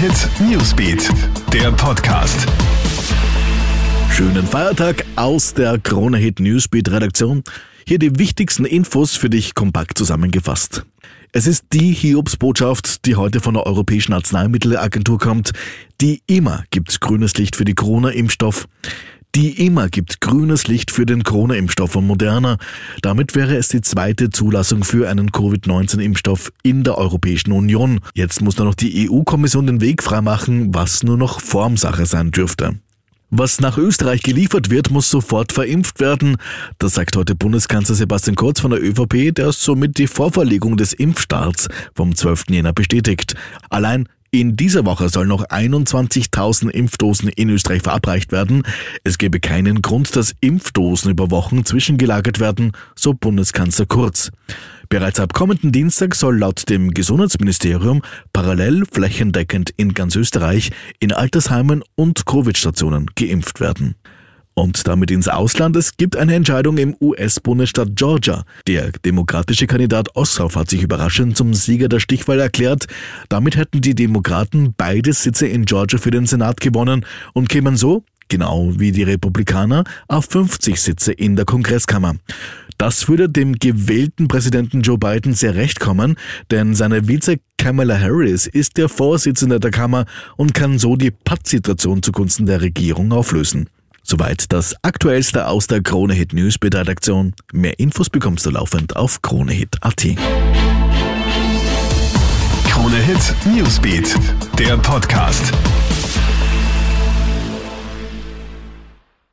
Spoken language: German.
Hit Newsbeat, der Podcast. Schönen Feiertag aus der Krone Hit Newsbeat Redaktion. Hier die wichtigsten Infos für dich kompakt zusammengefasst. Es ist die Hiobsbotschaft, die heute von der Europäischen Arzneimittelagentur kommt. Die immer gibt grünes Licht für die Corona-Impfstoff. Die immer gibt grünes Licht für den Corona-Impfstoff von Moderna. Damit wäre es die zweite Zulassung für einen Covid-19-Impfstoff in der Europäischen Union. Jetzt muss nur noch die EU-Kommission den Weg freimachen, was nur noch Formsache sein dürfte. Was nach Österreich geliefert wird, muss sofort verimpft werden. Das sagt heute Bundeskanzler Sebastian Kurz von der ÖVP, der somit die Vorverlegung des Impfstarts vom 12. Jänner bestätigt. Allein in dieser Woche sollen noch 21.000 Impfdosen in Österreich verabreicht werden. Es gebe keinen Grund, dass Impfdosen über Wochen zwischengelagert werden, so Bundeskanzler Kurz. Bereits ab kommenden Dienstag soll laut dem Gesundheitsministerium parallel flächendeckend in ganz Österreich in Altersheimen und Covid-Stationen geimpft werden. Und damit ins Ausland. Es gibt eine Entscheidung im US-Bundesstaat Georgia. Der demokratische Kandidat Ossoff hat sich überraschend zum Sieger der Stichwahl erklärt. Damit hätten die Demokraten beide Sitze in Georgia für den Senat gewonnen und kämen so, genau wie die Republikaner, auf 50 Sitze in der Kongresskammer. Das würde dem gewählten Präsidenten Joe Biden sehr recht kommen, denn seine Vize Kamala Harris ist der Vorsitzende der Kammer und kann so die Pattsituation zugunsten der Regierung auflösen. Soweit das Aktuellste aus der Krone Hit Newsbeat Redaktion. Mehr Infos bekommst du laufend auf kronehit.at. Krone Hit Newsbeat, der Podcast.